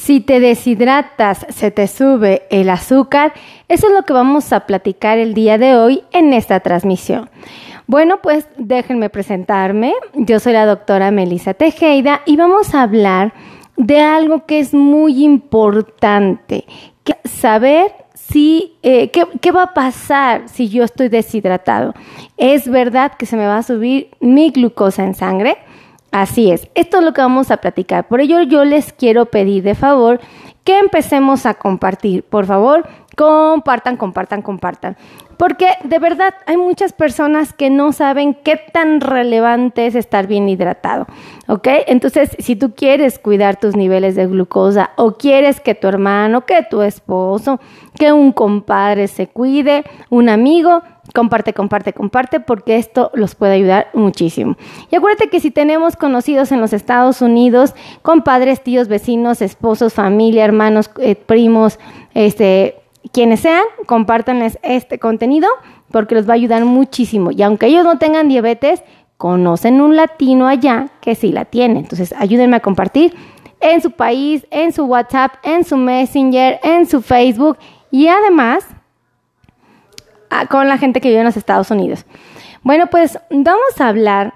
Si te deshidratas, se te sube el azúcar. Eso es lo que vamos a platicar el día de hoy en esta transmisión. Bueno, pues déjenme presentarme. Yo soy la doctora Melissa Tejeda y vamos a hablar de algo que es muy importante, que saber si, eh, ¿qué, ¿qué, va a pasar si yo estoy deshidratado. ¿Es verdad que se me va a subir mi glucosa en sangre? Así es, esto es lo que vamos a platicar. Por ello yo les quiero pedir de favor que empecemos a compartir. Por favor, compartan, compartan, compartan. Porque de verdad hay muchas personas que no saben qué tan relevante es estar bien hidratado. ¿Ok? Entonces, si tú quieres cuidar tus niveles de glucosa o quieres que tu hermano, que tu esposo, que un compadre se cuide, un amigo, comparte, comparte, comparte, porque esto los puede ayudar muchísimo. Y acuérdate que si tenemos conocidos en los Estados Unidos, compadres, tíos, vecinos, esposos, familia, hermanos, eh, primos, este, quienes sean, compártanles este contenido porque los va a ayudar muchísimo. Y aunque ellos no tengan diabetes, conocen un latino allá que sí la tiene. Entonces, ayúdenme a compartir en su país, en su WhatsApp, en su Messenger, en su Facebook y además con la gente que vive en los Estados Unidos. Bueno, pues vamos a hablar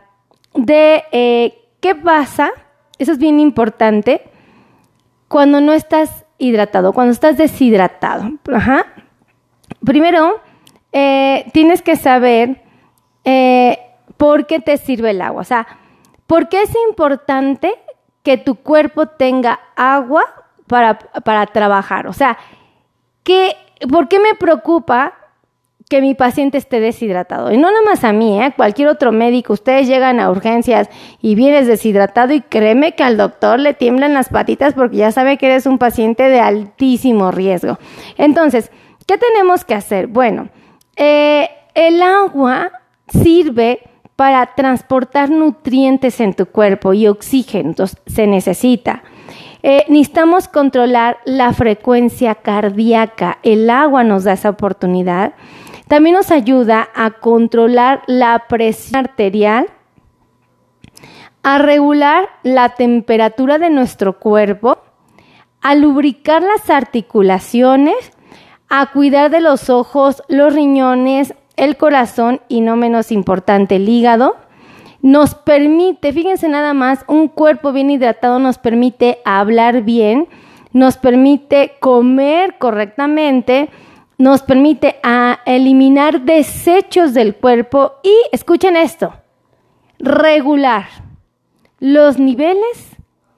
de eh, qué pasa, eso es bien importante, cuando no estás hidratado, cuando estás deshidratado. Ajá. Primero, eh, tienes que saber eh, por qué te sirve el agua. O sea, ¿por qué es importante que tu cuerpo tenga agua para, para trabajar? O sea, ¿qué, ¿por qué me preocupa que mi paciente esté deshidratado. Y no nada más a mí, ¿eh? cualquier otro médico. Ustedes llegan a urgencias y vienes deshidratado y créeme que al doctor le tiemblan las patitas porque ya sabe que eres un paciente de altísimo riesgo. Entonces, ¿qué tenemos que hacer? Bueno, eh, el agua sirve para transportar nutrientes en tu cuerpo y oxígeno, entonces se necesita. Eh, necesitamos controlar la frecuencia cardíaca. El agua nos da esa oportunidad. También nos ayuda a controlar la presión arterial, a regular la temperatura de nuestro cuerpo, a lubricar las articulaciones, a cuidar de los ojos, los riñones, el corazón y no menos importante el hígado. Nos permite, fíjense nada más, un cuerpo bien hidratado nos permite hablar bien, nos permite comer correctamente, nos permite a eliminar desechos del cuerpo y, escuchen esto, regular los niveles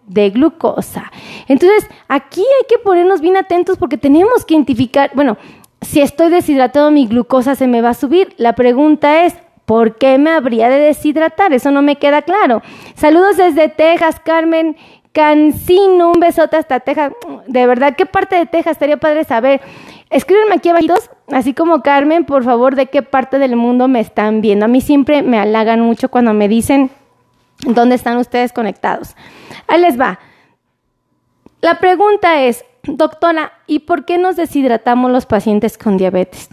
de glucosa. Entonces, aquí hay que ponernos bien atentos porque tenemos que identificar, bueno, si estoy deshidratado, mi glucosa se me va a subir. La pregunta es, ¿por qué me habría de deshidratar? Eso no me queda claro. Saludos desde Texas, Carmen Cancino, un besote hasta Texas. De verdad, ¿qué parte de Texas estaría padre saber? Escríbenme aquí abajo, así como Carmen, por favor, de qué parte del mundo me están viendo. A mí siempre me halagan mucho cuando me dicen dónde están ustedes conectados. Ahí les va. La pregunta es, doctora, ¿y por qué nos deshidratamos los pacientes con diabetes?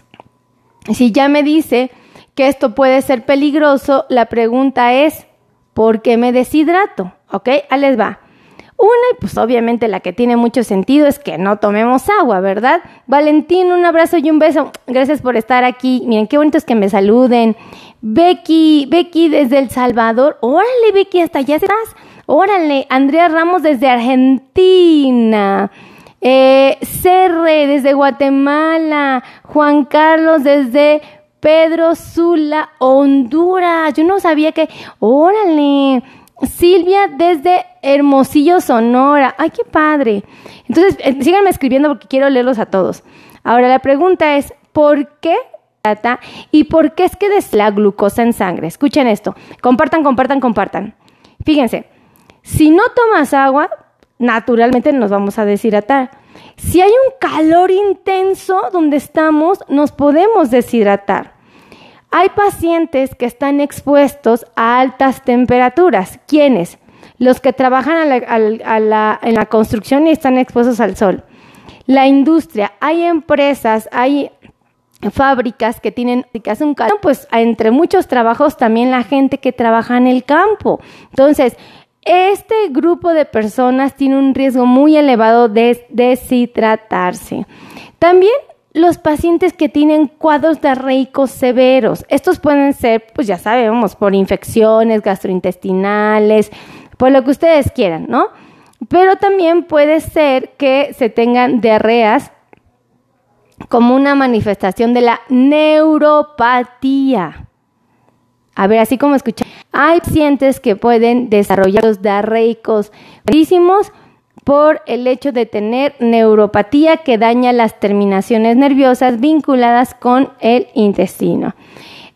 Si ya me dice que esto puede ser peligroso, la pregunta es, ¿por qué me deshidrato? ¿Ok? Ahí les va. Una, y pues obviamente la que tiene mucho sentido es que no tomemos agua, ¿verdad? Valentín, un abrazo y un beso. Gracias por estar aquí. Miren, qué bonito es que me saluden. Becky, Becky desde El Salvador. Órale, Becky, hasta allá estás. Órale, Andrea Ramos desde Argentina. Eh, Cerre desde Guatemala. Juan Carlos desde Pedro Sula, Honduras. Yo no sabía que. Órale. Silvia desde Hermosillo, Sonora. ¡Ay, qué padre! Entonces, eh, síganme escribiendo porque quiero leerlos a todos. Ahora, la pregunta es, ¿por qué y por qué es que des la glucosa en sangre? Escuchen esto. Compartan, compartan, compartan. Fíjense, si no tomas agua, naturalmente nos vamos a deshidratar. Si hay un calor intenso donde estamos, nos podemos deshidratar. Hay pacientes que están expuestos a altas temperaturas. ¿Quiénes? Los que trabajan en la construcción y están expuestos al sol. La industria, hay empresas, hay fábricas que tienen que hacen un calor, pues entre muchos trabajos también la gente que trabaja en el campo. Entonces, Este grupo de personas tiene un riesgo muy elevado de deshidratarse. También los pacientes que tienen cuadros diarreicos severos. Estos pueden ser, pues ya sabemos, por infecciones gastrointestinales, por lo que ustedes quieran, ¿no? Pero también puede ser que se tengan diarreas como una manifestación de la neuropatía. A ver, así como escuchan, hay pacientes que pueden desarrollar los diarreicos por el hecho de tener neuropatía que daña las terminaciones nerviosas vinculadas con el intestino.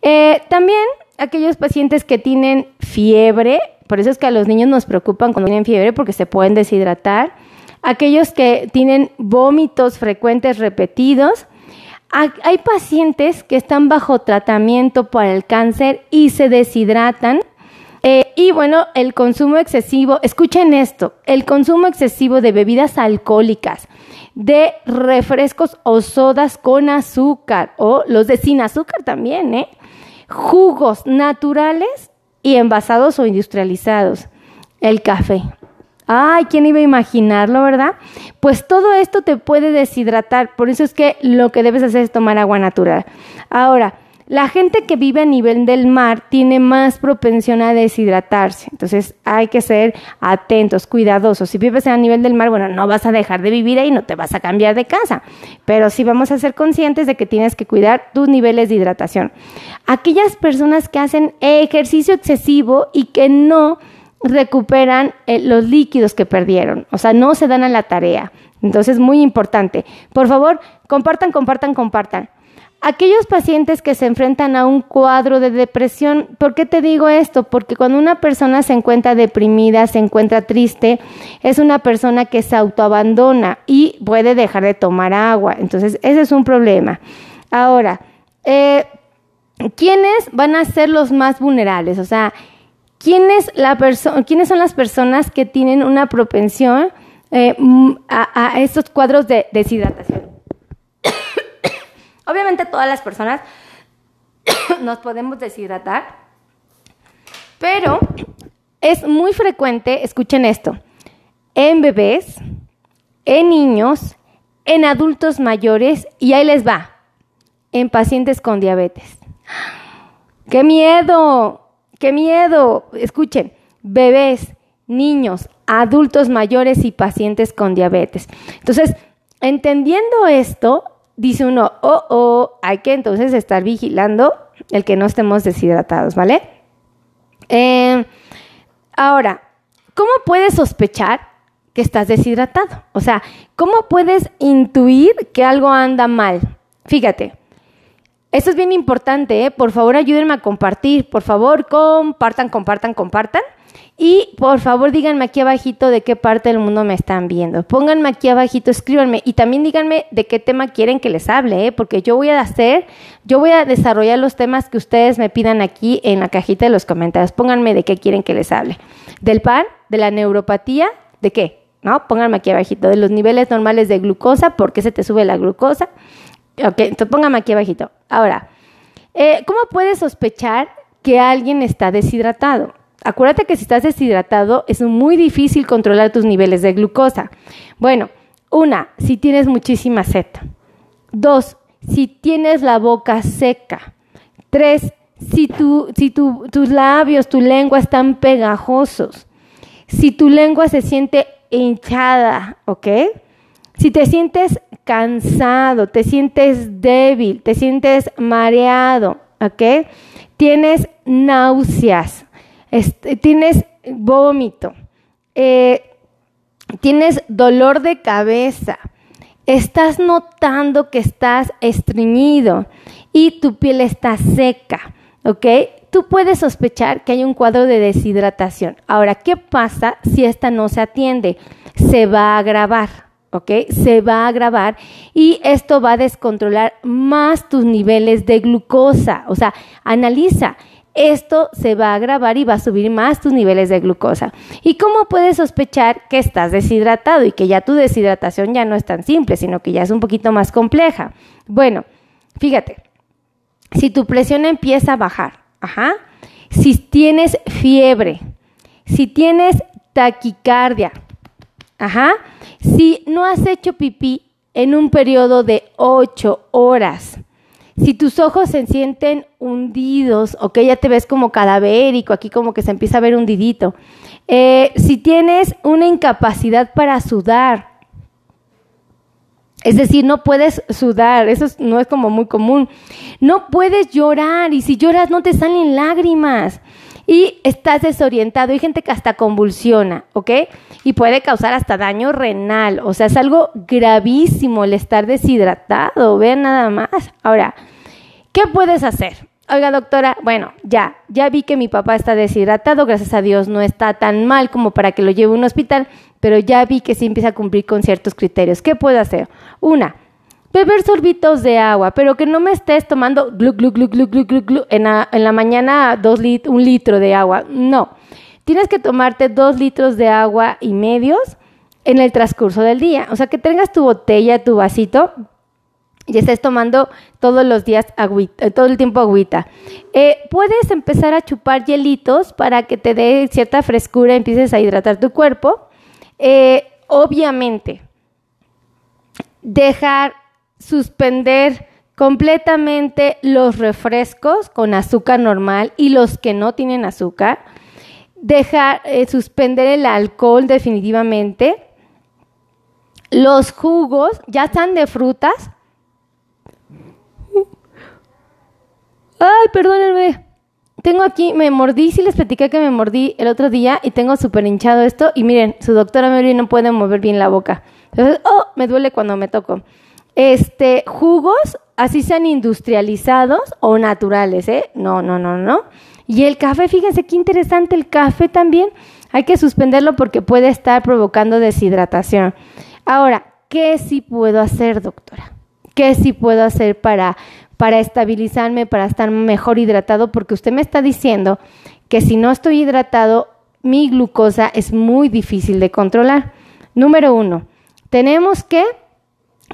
Eh, también aquellos pacientes que tienen fiebre, por eso es que a los niños nos preocupan cuando tienen fiebre porque se pueden deshidratar. Aquellos que tienen vómitos frecuentes repetidos. Hay pacientes que están bajo tratamiento para el cáncer y se deshidratan eh, y bueno, el consumo excesivo, escuchen esto, el consumo excesivo de bebidas alcohólicas, de refrescos o sodas con azúcar, o los de sin azúcar también, ¿eh? Jugos naturales y envasados o industrializados. El café. Ay, ¿quién iba a imaginarlo, verdad? Pues todo esto te puede deshidratar, por eso es que lo que debes hacer es tomar agua natural. Ahora, la gente que vive a nivel del mar tiene más propensión a deshidratarse, entonces hay que ser atentos, cuidadosos. Si vives a nivel del mar, bueno, no vas a dejar de vivir ahí, no te vas a cambiar de casa, pero sí vamos a ser conscientes de que tienes que cuidar tus niveles de hidratación. Aquellas personas que hacen ejercicio excesivo y que no recuperan eh, los líquidos que perdieron, o sea, no se dan a la tarea. Entonces, muy importante. Por favor, compartan, compartan, compartan. Aquellos pacientes que se enfrentan a un cuadro de depresión, ¿por qué te digo esto? Porque cuando una persona se encuentra deprimida, se encuentra triste, es una persona que se autoabandona y puede dejar de tomar agua. Entonces, ese es un problema. Ahora, eh, ¿quiénes van a ser los más vulnerables? O sea, ¿quiénes, la ¿quiénes son las personas que tienen una propensión eh, a estos cuadros de deshidratación? Obviamente todas las personas nos podemos deshidratar, pero es muy frecuente, escuchen esto, en bebés, en niños, en adultos mayores y ahí les va, en pacientes con diabetes. ¡Qué miedo! ¡Qué miedo! Escuchen, bebés, niños, adultos mayores y pacientes con diabetes. Entonces, entendiendo esto, dice uno, oh, oh, hay que entonces estar vigilando el que no estemos deshidratados, ¿vale? Eh, ahora, ¿cómo puedes sospechar que estás deshidratado? O sea, ¿cómo puedes intuir que algo anda mal? Fíjate, esto es bien importante, ¿eh? por favor ayúdenme a compartir, por favor compartan, compartan, compartan. Y por favor díganme aquí abajito de qué parte del mundo me están viendo. Pónganme aquí abajito, escríbanme y también díganme de qué tema quieren que les hable, ¿eh? porque yo voy a hacer, yo voy a desarrollar los temas que ustedes me pidan aquí en la cajita de los comentarios. Pónganme de qué quieren que les hable. Del pan, de la neuropatía, ¿de qué? ¿No? Pónganme aquí abajito. De los niveles normales de glucosa, ¿por qué se te sube la glucosa? Ok, entonces pónganme aquí abajito. Ahora, eh, ¿cómo puedes sospechar que alguien está deshidratado? Acuérdate que si estás deshidratado es muy difícil controlar tus niveles de glucosa. Bueno, una, si tienes muchísima sed. Dos, si tienes la boca seca. Tres, si, tu, si tus labios, tu lengua están pegajosos. Si tu lengua se siente hinchada, ¿ok? Si te sientes cansado, te sientes débil, te sientes mareado, ¿ok? Tienes náuseas, tienes vómito, eh, tienes dolor de cabeza, estás notando que estás estreñido y tu piel está seca, ¿ok? Tú puedes sospechar que hay un cuadro de deshidratación. Ahora, ¿qué pasa si esta no se atiende? Se va a agravar, ¿ok? Se va a agravar y esto va a descontrolar más tus niveles de glucosa. O sea, analiza esto se va a agravar y va a subir más tus niveles de glucosa. ¿Y cómo puedes sospechar que estás deshidratado y que ya tu deshidratación ya no es tan simple, sino que ya es un poquito más compleja? Bueno, fíjate, si tu presión empieza a bajar, ajá, si tienes fiebre, si tienes taquicardia. Ajá. Si no has hecho pipí en un periodo de 8 horas, si tus ojos se sienten hundidos o que ya te ves como cadavérico, aquí como que se empieza a ver hundidito, eh, si tienes una incapacidad para sudar, es decir, no puedes sudar, eso no es como muy común. No puedes llorar y si lloras no te salen lágrimas y estás desorientado. Hay gente que hasta convulsiona, ¿ok? Y puede causar hasta daño renal. O sea, es algo gravísimo el estar deshidratado. Vean nada más. Ahora, ¿qué puedes hacer? Oiga, doctora, bueno, ya, ya vi que mi papá está deshidratado, gracias a Dios no está tan mal como para que lo lleve a un hospital, pero ya vi que sí empieza a cumplir con ciertos criterios. ¿Qué puedo hacer? Una, beber sorbitos de agua, pero que no me estés tomando glu, glu, glu, glu, glu, glu, en, la, en la mañana dos lit un litro de agua. No, tienes que tomarte dos litros de agua y medios en el transcurso del día. O sea, que tengas tu botella, tu vasito y estés tomando todos los días agüita, eh, todo el tiempo agüita. Eh, puedes empezar a chupar hielitos para que te dé cierta frescura y empieces a hidratar tu cuerpo. Eh, obviamente, dejar suspender completamente los refrescos con azúcar normal y los que no tienen azúcar. Dejar suspender el alcohol definitivamente. Los jugos ya están de frutas, Ay, perdónenme. Tengo aquí, me mordí, sí les platicé que me mordí el otro día y tengo súper hinchado esto. Y miren, su doctora Mary no puede mover bien la boca. Entonces, oh, me duele cuando me toco. Este, jugos, así sean industrializados o naturales, ¿eh? No, no, no, no. Y el café, fíjense qué interesante el café también. Hay que suspenderlo porque puede estar provocando deshidratación. Ahora, ¿qué sí puedo hacer, doctora? ¿Qué sí puedo hacer para para estabilizarme, para estar mejor hidratado, porque usted me está diciendo que si no estoy hidratado, mi glucosa es muy difícil de controlar. Número uno, tenemos que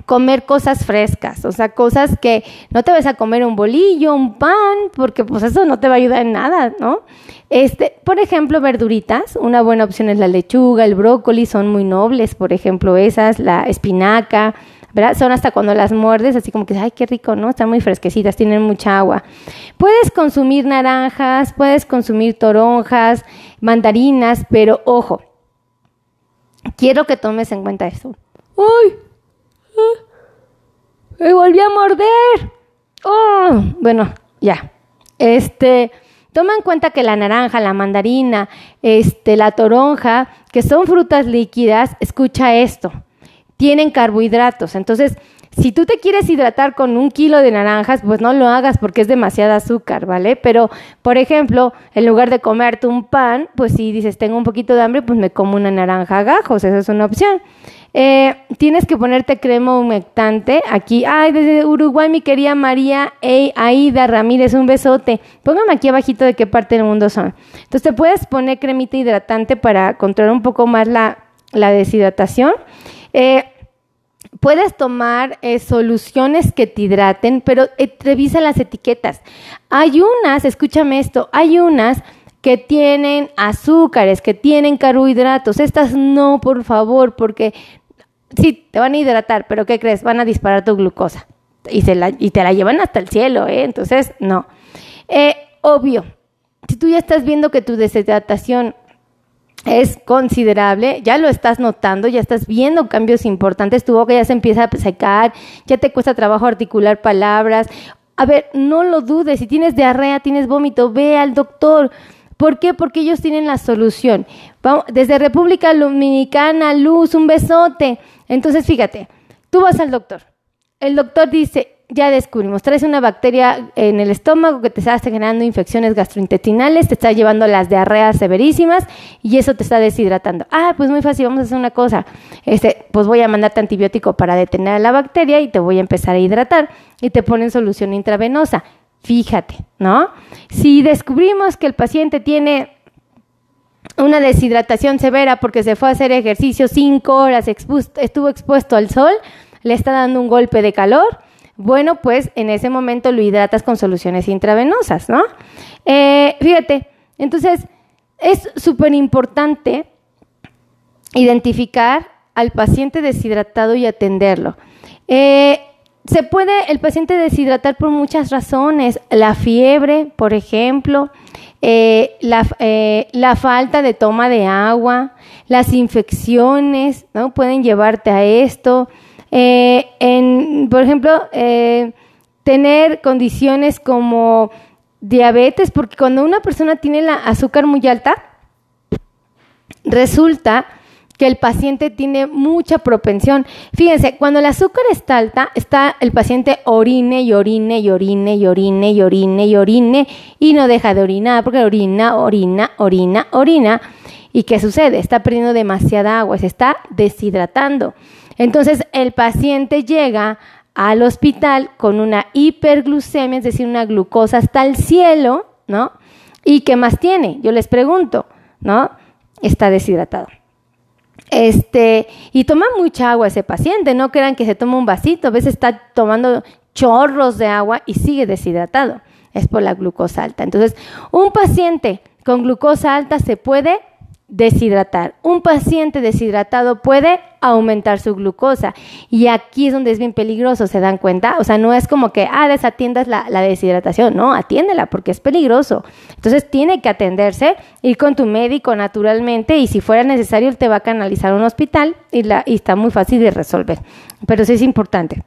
comer cosas frescas, o sea, cosas que no te vas a comer un bolillo, un pan, porque pues eso no te va a ayudar en nada, ¿no? Este, por ejemplo, verduritas, una buena opción es la lechuga, el brócoli, son muy nobles, por ejemplo, esas, la espinaca, ¿verdad? Son hasta cuando las muerdes, así como que, ay, qué rico, ¿no? Están muy fresquecitas, tienen mucha agua. Puedes consumir naranjas, puedes consumir toronjas, mandarinas, pero ojo, quiero que tomes en cuenta esto. ¡Uy! ¡Me volví a morder! ¡Oh! Bueno, ya. Este, toma en cuenta que la naranja, la mandarina, este, la toronja, que son frutas líquidas, escucha esto tienen carbohidratos. Entonces, si tú te quieres hidratar con un kilo de naranjas, pues no lo hagas porque es demasiada azúcar, ¿vale? Pero, por ejemplo, en lugar de comerte un pan, pues si dices, tengo un poquito de hambre, pues me como una naranja a gajos, esa es una opción. Eh, tienes que ponerte crema humectante aquí. Ay, desde Uruguay, mi querida María hey, Aida Ramírez, un besote. Póngame aquí abajito de qué parte del mundo son. Entonces te puedes poner cremita hidratante para controlar un poco más la, la deshidratación. Eh, puedes tomar eh, soluciones que te hidraten, pero eh, revisa las etiquetas. Hay unas, escúchame esto, hay unas que tienen azúcares, que tienen carbohidratos. Estas no, por favor, porque sí, te van a hidratar, pero ¿qué crees? Van a disparar tu glucosa y, se la, y te la llevan hasta el cielo, ¿eh? Entonces, no. obvio, si tú ya estás viendo que tu deshidratación es considerable, ya lo estás notando, ya estás viendo cambios importantes, tu boca ya se empieza a secar, ya te cuesta trabajo articular palabras. A ver, no lo dudes, si tienes diarrea, tienes vómito, ve al doctor. ¿Por qué? Porque ellos tienen la solución. Vamos, desde República Dominicana, Luz, un besote. Entonces, fíjate, tú vas al doctor. El doctor dice, ya descubrimos, traes una bacteria en el estómago que te está generando infecciones gastrointestinales, te está llevando las diarreas severísimas y eso te está deshidratando. Ah, pues muy fácil, vamos a hacer una cosa. Este, pues voy a mandarte antibiótico para detener a la bacteria y te voy a empezar a hidratar y te ponen solución intravenosa. Fíjate, ¿no? Si descubrimos que el paciente tiene una deshidratación severa porque se fue a hacer ejercicio cinco horas, estuvo expuesto al sol, le está dando un golpe de calor, bueno, pues en ese momento lo hidratas con soluciones intravenosas, ¿no? Eh, fíjate, entonces es súper importante identificar al paciente deshidratado y atenderlo. Eh, se puede el paciente deshidratar por muchas razones. La fiebre, por ejemplo, eh, eh, la, falta de toma de agua, las infecciones, ¿no? Pueden llevarte a esto. En, por ejemplo, tener condiciones como diabetes, porque cuando una persona tiene la azúcar muy alta, resulta que el paciente tiene mucha propensión. Fíjense, cuando el azúcar está alta, está el paciente orine y orine y orine y orine y orine y orine y no deja de orinar porque orina, orina, orina, orina. ¿Y qué sucede? Está perdiendo demasiada agua, se está deshidratando. Entonces el paciente llega al hospital con una hiperglucemia, es decir, una glucosa hasta el cielo, ¿no? ¿Y qué más tiene? Yo les pregunto, ¿no? Está deshidratado. Este, y toma mucha agua ese paciente, no crean que se toma un vasito, a veces está tomando chorros de agua y sigue deshidratado. Es por la glucosa alta. Entonces, un paciente con glucosa alta se puede deshidratar. Un paciente deshidratado puede aumentar su glucosa y aquí es donde es bien peligroso, ¿se dan cuenta? O sea, no es como que, ah, desatiendas la, deshidratación, no, atiéndela porque es peligroso. Entonces tiene que atenderse, ir con tu médico naturalmente y si fuera necesario te va a canalizar a un hospital y, la, y está muy fácil de resolver. Pero sí es importante.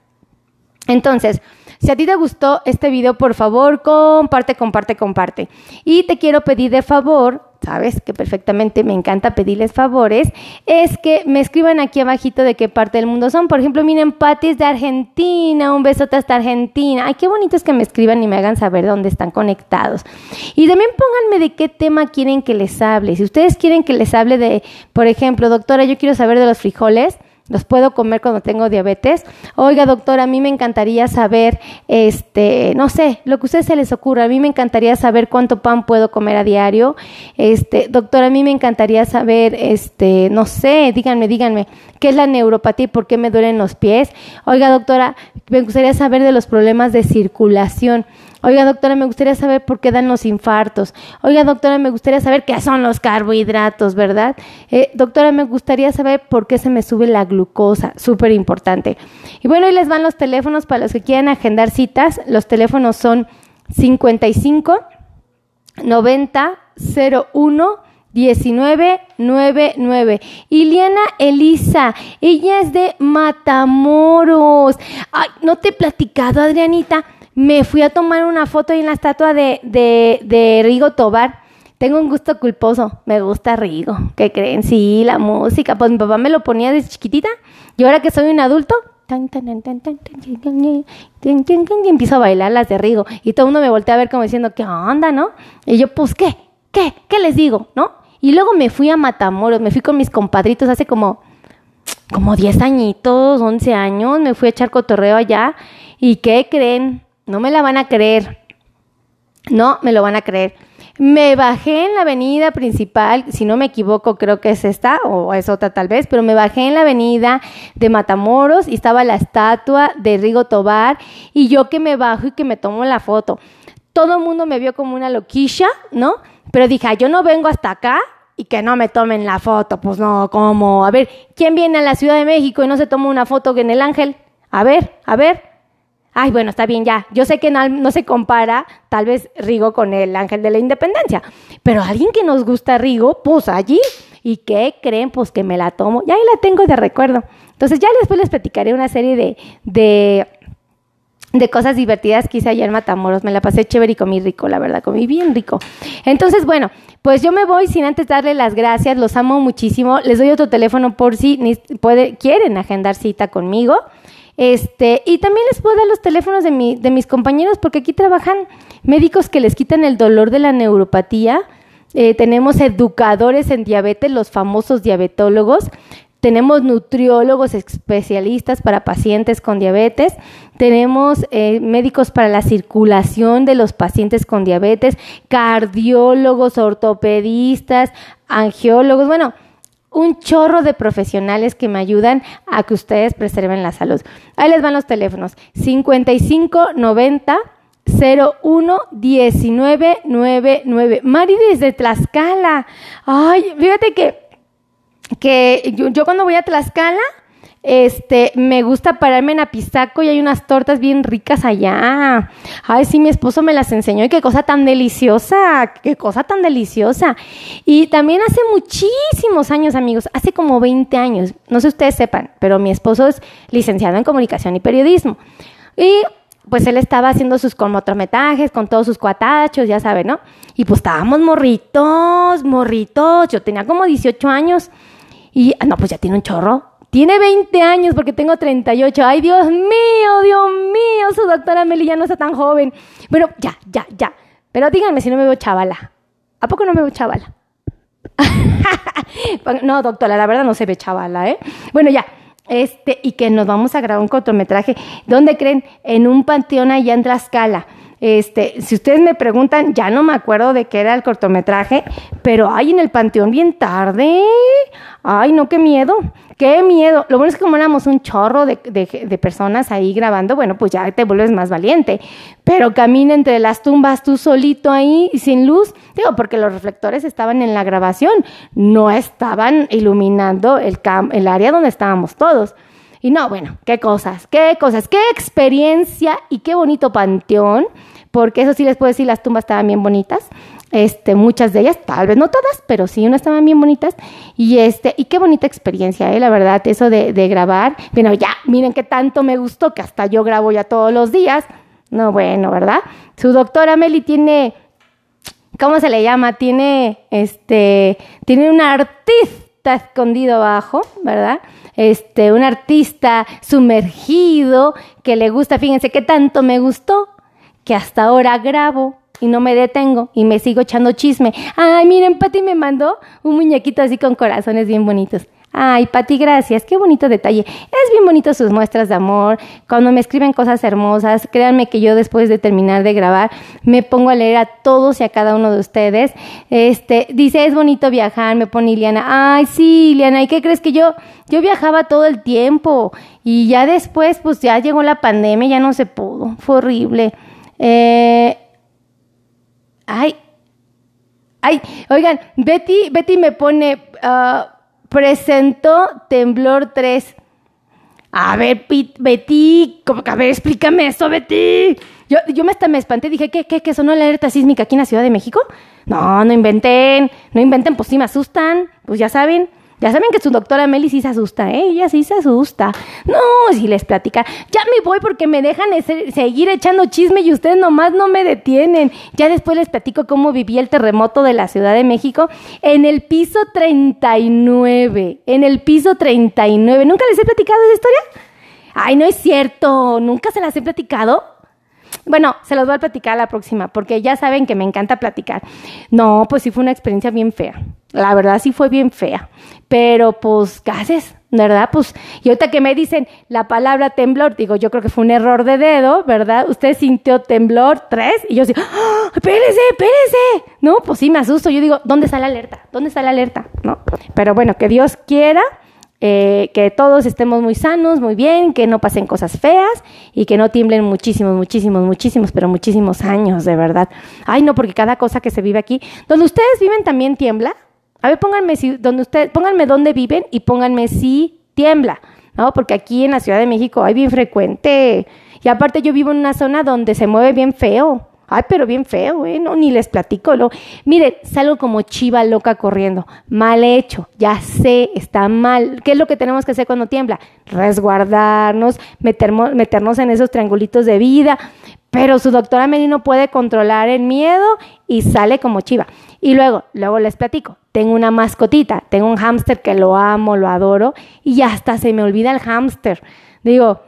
Entonces, si a ti te gustó este video, por favor, comparte, comparte, comparte. Y te quiero pedir de favor sabes que perfectamente me encanta pedirles favores, es que me escriban aquí abajito de qué parte del mundo son. Por ejemplo, miren, Pati de Argentina, un besote hasta Argentina. Ay, qué bonito es que me escriban y me hagan saber dónde están conectados. Y también pónganme de qué tema quieren que les hable. Si ustedes quieren que les hable de, por ejemplo, doctora, yo quiero saber de los frijoles, los puedo comer cuando tengo diabetes. Oiga, doctora, a mí me encantaría saber, este, no sé, lo que a ustedes se les ocurra. A mí me encantaría saber cuánto pan puedo comer a diario. Este, doctora, a mí me encantaría saber, este, no sé, díganme, díganme, qué es la neuropatía y por qué me duelen los pies. Oiga, doctora, me gustaría saber de los problemas de circulación. Oiga, doctora, me gustaría saber por qué dan los infartos. Oiga, doctora, me gustaría saber qué son los carbohidratos, ¿verdad? Eh, doctora, me gustaría saber por qué se me sube la glucosa. Súper importante. Y bueno, ahí les van los teléfonos para los que quieran agendar citas. Los teléfonos son 55 90 01 1999. Iliana Elisa, ella es de Matamoros. Ay, no te he platicado, Adrianita me fui a tomar una foto ahí en la estatua de, de, Rigo Tobar. Tengo un gusto culposo, me gusta Rigo. ¿Qué creen? Sí, la música. Pues mi papá me lo ponía desde chiquitita. Y ahora que soy un adulto, y empiezo a bailar las de Rigo. Y todo el mundo me voltea a ver como diciendo, ¿qué onda, no? Y yo, pues, ¿qué? ¿Qué? ¿Qué les digo? ¿No? Y luego me fui a Matamoros, me fui con mis compadritos hace como, como 10 añitos, 11 años. Me fui a echar cotorreo allá. ¿Y qué creen? No me la van a creer. No me lo van a creer. Me bajé en la avenida principal, si no me equivoco, creo que es esta o es otra tal vez, pero me bajé en la avenida de Matamoros y estaba la estatua de Rigo Tobar y yo que me bajo y que me tomo la foto. Todo el mundo me vio como una loquilla, ¿no? Pero dije, yo no vengo hasta acá y que no me tomen la foto. Pues no, ¿cómo? A ver, ¿quién viene a la Ciudad de México y no se toma una foto en el Ángel? A ver, a ver ay, bueno, está bien ya. Yo sé que no, se compara tal vez Rigo con el ángel de la independencia, pero alguien que nos gusta Rigo, pues allí. ¿Y qué creen? Pues que me la tomo. Y ahí la tengo de recuerdo. Entonces ya después les platicaré una serie de, de, de cosas divertidas que hice ayer en Matamoros. Me la pasé chévere y comí rico, la verdad, comí bien rico. Entonces, bueno, pues yo me voy sin antes darle las gracias. Los amo muchísimo. Les doy otro teléfono por si puede, quieren agendar cita conmigo. Este, y también les puedo dar los teléfonos de, mi, de mis compañeros porque aquí trabajan médicos que les quitan el dolor de la neuropatía. Eh, tenemos educadores en diabetes, los famosos diabetólogos. Tenemos nutriólogos especialistas para pacientes con diabetes. Tenemos eh, médicos para la circulación de los pacientes con diabetes, cardiólogos, ortopedistas, angiólogos. Bueno, un chorro de profesionales que me ayudan a que ustedes preserven la salud. Ahí les van los teléfonos. 55 90 01 19 99. Mari desde Tlaxcala. Ay, fíjate que que yo, yo cuando voy a Tlaxcala, este, me gusta pararme en Apizaco y hay unas tortas bien ricas allá. Ay, sí, mi esposo me las enseñó y qué cosa tan deliciosa, qué cosa tan deliciosa. Y también hace muchísimos años, amigos, hace como 20 años, no sé si ustedes sepan, pero mi esposo es licenciado en comunicación y periodismo. Y pues él estaba haciendo sus cortometrajes con todos sus cuatachos, ya saben, ¿no? Y pues estábamos morritos, morritos. Yo tenía como 18 años. Y, ah, no, pues ya tiene un chorro. Tiene 20 años porque tengo 38. Ay, Dios mío, Dios mío, su doctora Meli ya no está tan joven. Bueno, ya, ya, ya. Pero díganme si no me veo chavala. ¿A poco no me veo chavala? no, doctora, la verdad no se ve chavala, ¿eh? Bueno, ya. Este, y que nos vamos a grabar un cortometraje. ¿Dónde creen? En un panteón allá en Tlaxcala. Este, si ustedes me preguntan, ya no me acuerdo de qué era el cortometraje, pero ay, en el panteón bien tarde. Ay, no, qué miedo, qué miedo. Lo bueno es que como éramos un chorro de, de, personas ahí grabando, bueno, pues ya te vuelves más valiente. Pero camina entre las tumbas tú solito ahí, sin luz. Digo, porque los reflectores estaban en la grabación, no estaban iluminando el, el área donde estábamos todos. Y no, bueno, qué cosas, qué cosas, qué experiencia y qué bonito panteón, porque eso sí les puedo decir, las tumbas estaban bien bonitas. Este, muchas de ellas, tal vez no todas, pero sí unas estaban bien bonitas. Y este, y qué bonita experiencia, ¿eh? la verdad, eso de, de grabar. Bueno, ya, miren qué tanto me gustó que hasta yo grabo ya todos los días. No, bueno, ¿verdad? Su doctora Meli tiene, ¿cómo se le llama? Tiene, este, tiene un artista escondido abajo, ¿verdad? Este, un artista sumergido que le gusta, fíjense qué tanto me gustó, que hasta ahora grabo y no me detengo y me sigo echando chisme. Ay, miren, Pati me mandó un muñequito así con corazones bien bonitos. Ay, Pati, gracias, qué bonito detalle. Es bien bonito sus muestras de amor. Cuando me escriben cosas hermosas, créanme que yo después de terminar de grabar me pongo a leer a todos y a cada uno de ustedes. Este, dice, es bonito viajar, me pone Iliana. Ay, sí, Iliana, ¿y qué crees que yo yo viajaba todo el tiempo y ya después pues ya llegó la pandemia, ya no se pudo. Fue horrible. Eh, ay, ay, oigan, Betty, Betty me pone uh, presentó Temblor 3. A ver, Betty, a ver, explícame eso, Betty. Yo, yo me espanté, dije, ¿qué, qué, qué sonó la alerta sísmica aquí en la Ciudad de México? No, no inventen, no inventen, pues sí me asustan, pues ya saben. Ya saben que su doctora Meli sí se asusta, ¿eh? ella sí se asusta. No, si les platica, ya me voy porque me dejan seguir echando chisme y ustedes nomás no me detienen. Ya después les platico cómo viví el terremoto de la Ciudad de México en el piso 39. En el piso 39. ¿Nunca les he platicado esa historia? Ay, no es cierto, nunca se las he platicado. Bueno, se los voy a platicar la próxima, porque ya saben que me encanta platicar. No, pues sí fue una experiencia bien fea. La verdad sí fue bien fea. Pero pues, gases, ¿verdad? Pues, y ahorita que me dicen la palabra temblor, digo, yo creo que fue un error de dedo, ¿verdad? Usted sintió temblor tres y yo digo, ¡Ah! espérese, espérese. No, pues sí me asusto. Yo digo, ¿dónde está la alerta? ¿Dónde está la alerta? ¿No? Pero bueno, que Dios quiera eh, que todos estemos muy sanos, muy bien, que no pasen cosas feas y que no tiemblen muchísimos, muchísimos, muchísimos, pero muchísimos años, de verdad. Ay, no, porque cada cosa que se vive aquí, donde ustedes viven también tiembla. A ver, pónganme si, donde ustedes, pónganme dónde viven y pónganme si tiembla, ¿no? Porque aquí en la Ciudad de México hay bien frecuente. Y aparte yo vivo en una zona donde se mueve bien feo. Ay, pero bien feo, ¿eh? No, ni les platico. Lo... Miren, salgo como chiva loca corriendo. Mal hecho, ya sé, está mal. ¿Qué es lo que tenemos que hacer cuando tiembla? Resguardarnos, meternos en esos triangulitos de vida. Pero su doctora Meli no puede controlar el miedo y sale como chiva. Y luego, luego les platico. Tengo una mascotita, tengo un hámster que lo amo, lo adoro y hasta se me olvida el hámster. Digo,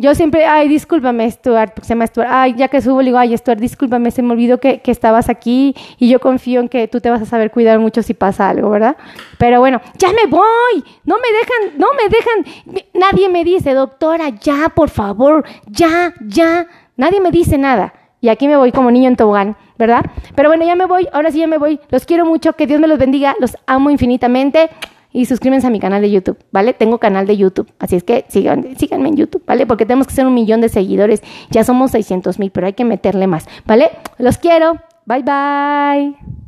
yo siempre, ay, discúlpame, Stuart, porque se llama Stuart. Ay, ya que subo, le digo, ay, Stuart, discúlpame, se me olvidó que, que, estabas aquí y yo confío en que tú te vas a saber cuidar mucho si pasa algo, ¿verdad? Pero bueno, ya me voy, no me dejan, no me dejan, nadie me dice, doctora, ya, por favor, ya, ya, nadie me dice nada. Y aquí me voy como niño en tobogán, ¿verdad? Pero bueno, ya me voy, ahora sí ya me voy. Los quiero mucho, que Dios me los bendiga, los amo infinitamente y suscríbanse a mi canal de YouTube, ¿vale? Tengo canal de YouTube, así es que sigan, síganme en YouTube, ¿vale? Porque tenemos que ser un millón de seguidores. Ya somos 600 mil, pero hay que meterle más, ¿vale? Los quiero. Bye bye.